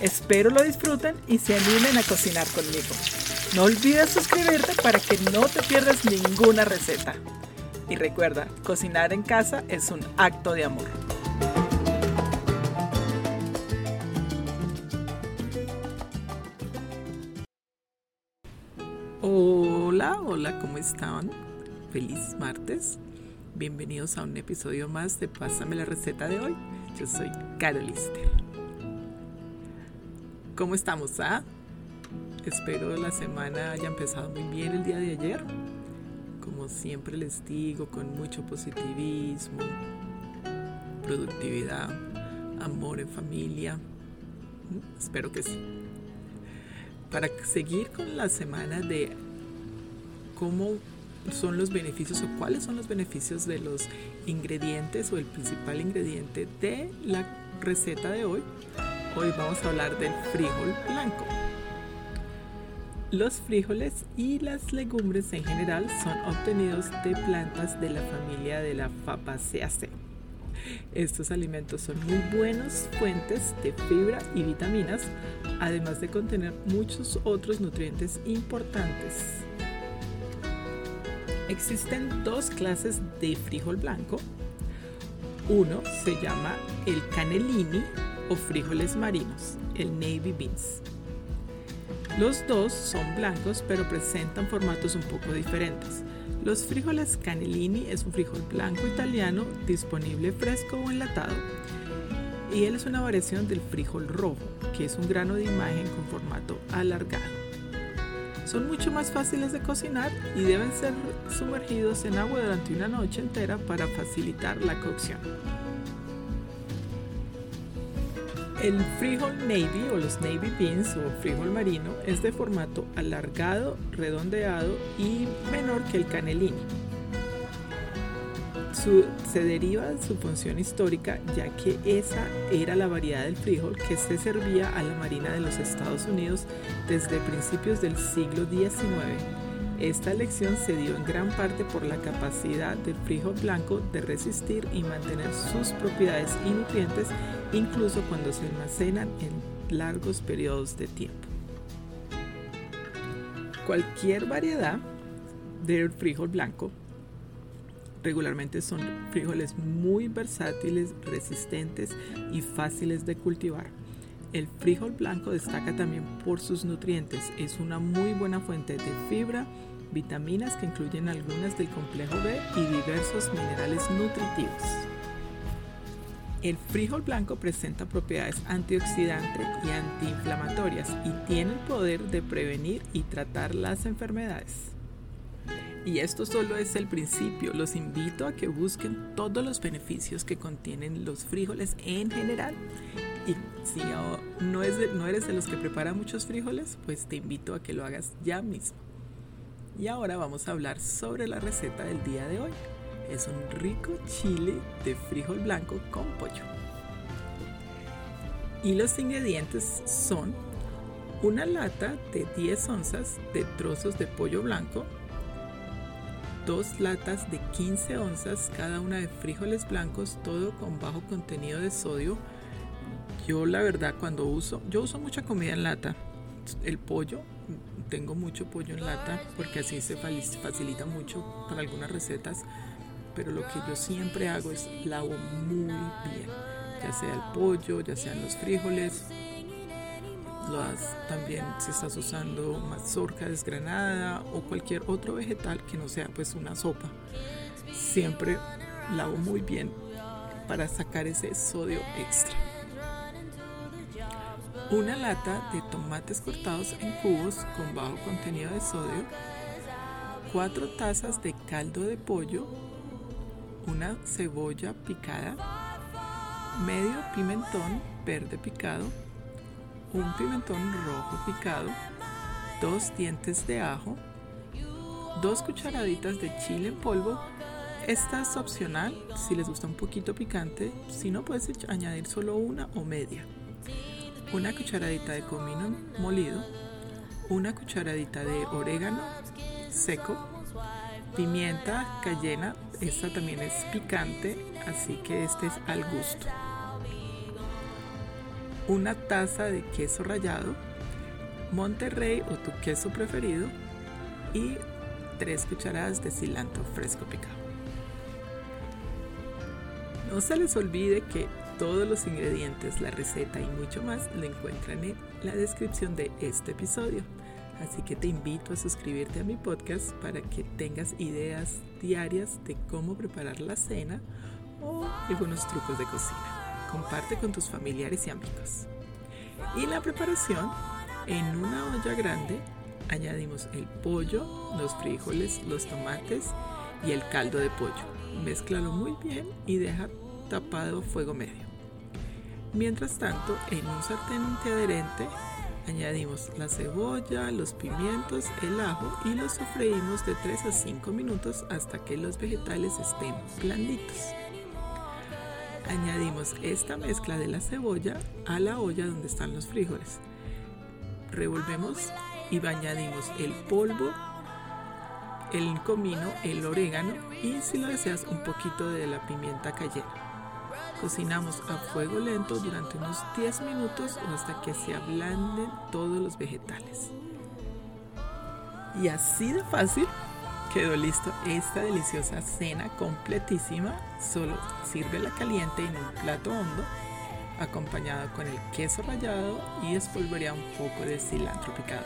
Espero lo disfruten y se animen a cocinar conmigo. No olvides suscribirte para que no te pierdas ninguna receta. Y recuerda, cocinar en casa es un acto de amor. Hola, hola, ¿cómo están? Feliz martes. Bienvenidos a un episodio más de Pásame la receta de hoy. Yo soy Carol Lister. ¿Cómo estamos? Ah? Espero la semana haya empezado muy bien el día de ayer. Como siempre les digo, con mucho positivismo, productividad, amor en familia. Mm, Espero que sí. Para seguir con la semana de cómo son los beneficios o cuáles son los beneficios de los ingredientes o el principal ingrediente de la receta de hoy, hoy vamos a hablar del frijol blanco. Los frijoles y las legumbres en general son obtenidos de plantas de la familia de la Fabaceaceae. Estos alimentos son muy buenas fuentes de fibra y vitaminas, además de contener muchos otros nutrientes importantes. Existen dos clases de frijol blanco. Uno se llama el cannellini o frijoles marinos, el navy beans. Los dos son blancos pero presentan formatos un poco diferentes. Los frijoles cannellini es un frijol blanco italiano disponible fresco o enlatado y él es una variación del frijol rojo, que es un grano de imagen con formato alargado. Son mucho más fáciles de cocinar y deben ser sumergidos en agua durante una noche entera para facilitar la cocción. El frijol navy o los navy beans o frijol marino es de formato alargado, redondeado y menor que el cannellini. Su, se deriva de su función histórica ya que esa era la variedad del frijol que se servía a la Marina de los Estados Unidos desde principios del siglo XIX. Esta elección se dio en gran parte por la capacidad del frijol blanco de resistir y mantener sus propiedades y nutrientes incluso cuando se almacenan en largos periodos de tiempo. Cualquier variedad del frijol blanco regularmente son frijoles muy versátiles, resistentes y fáciles de cultivar. El frijol blanco destaca también por sus nutrientes. Es una muy buena fuente de fibra, vitaminas que incluyen algunas del complejo B y diversos minerales nutritivos. El frijol blanco presenta propiedades antioxidantes y antiinflamatorias y tiene el poder de prevenir y tratar las enfermedades. Y esto solo es el principio. Los invito a que busquen todos los beneficios que contienen los frijoles en general. Y si no, es no eres de los que prepara muchos frijoles, pues te invito a que lo hagas ya mismo. Y ahora vamos a hablar sobre la receta del día de hoy. Es un rico chile de frijol blanco con pollo. Y los ingredientes son una lata de 10 onzas de trozos de pollo blanco, dos latas de 15 onzas cada una de frijoles blancos, todo con bajo contenido de sodio. Yo la verdad cuando uso, yo uso mucha comida en lata. El pollo, tengo mucho pollo en lata porque así se facilita mucho para algunas recetas. Pero lo que yo siempre hago es lavo muy bien, ya sea el pollo, ya sean los frijoles, también si estás usando mazorca desgranada o cualquier otro vegetal que no sea pues una sopa. Siempre lavo muy bien para sacar ese sodio extra. Una lata de tomates cortados en cubos con bajo contenido de sodio. Cuatro tazas de caldo de pollo. Una cebolla picada. Medio pimentón verde picado un pimentón rojo picado, dos dientes de ajo, dos cucharaditas de chile en polvo. Esta es opcional si les gusta un poquito picante, si no puedes añadir solo una o media. Una cucharadita de comino molido, una cucharadita de orégano seco, pimienta cayena, esta también es picante, así que este es al gusto. Una taza de queso rallado, Monterrey o tu queso preferido y tres cucharadas de cilantro fresco picado. No se les olvide que todos los ingredientes, la receta y mucho más lo encuentran en la descripción de este episodio. Así que te invito a suscribirte a mi podcast para que tengas ideas diarias de cómo preparar la cena o algunos trucos de cocina. Comparte con tus familiares y amigos. Y la preparación, en una olla grande añadimos el pollo, los frijoles, los tomates y el caldo de pollo. Mézclalo muy bien y deja tapado fuego medio. Mientras tanto, en un sartén antiadherente añadimos la cebolla, los pimientos, el ajo y los sofreímos de 3 a 5 minutos hasta que los vegetales estén blanditos. Añadimos esta mezcla de la cebolla a la olla donde están los frijoles. Revolvemos y añadimos el polvo, el comino, el orégano y si lo deseas un poquito de la pimienta cayena. Cocinamos a fuego lento durante unos 10 minutos o hasta que se ablanden todos los vegetales. Y así de fácil quedó listo esta deliciosa cena completísima. Solo sirve la caliente en un plato hondo, acompañado con el queso rallado y espolvorea un poco de cilantro picado.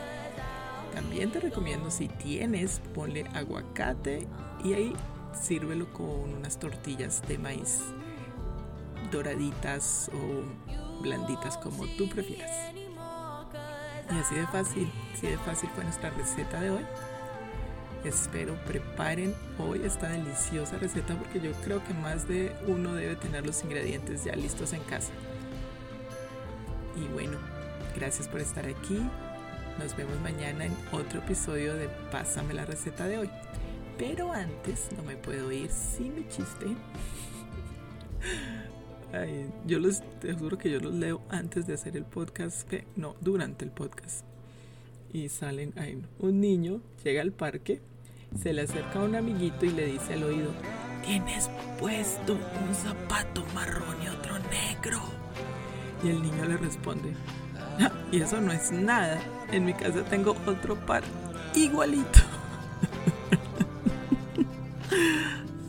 También te recomiendo si tienes, ponle aguacate y ahí sírvelo con unas tortillas de maíz doraditas o blanditas como tú prefieras. Y así de fácil, así de fácil fue nuestra receta de hoy. Espero preparen hoy esta deliciosa receta porque yo creo que más de uno debe tener los ingredientes ya listos en casa. Y bueno, gracias por estar aquí. Nos vemos mañana en otro episodio de Pásame la receta de hoy. Pero antes no me puedo ir sin mi chiste. Ay, yo los, te juro que yo los leo antes de hacer el podcast, no, durante el podcast. Y salen, ahí un niño llega al parque, se le acerca a un amiguito y le dice al oído, tienes puesto un zapato marrón y otro negro. Y el niño le responde, ah, y eso no es nada, en mi casa tengo otro par igualito.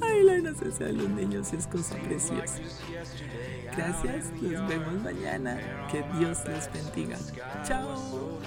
Ay, la inocencia de los niños es cosa preciosa. Gracias, nos vemos mañana. Que Dios les bendiga. Chao.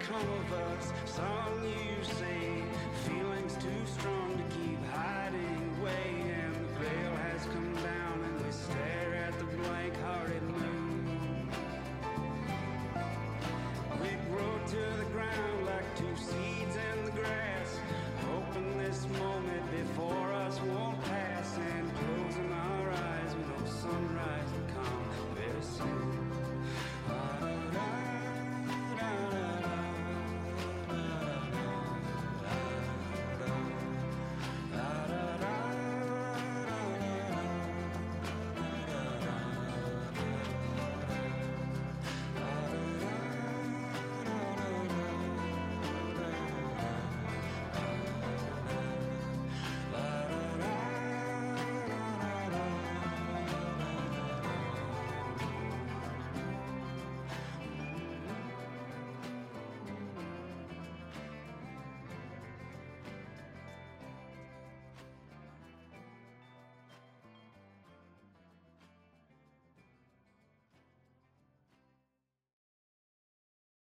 come of us, song you sing, feelings too strong to keep hiding away, and the veil has come down, and we stare at the blank-hearted moon. We grow to the ground like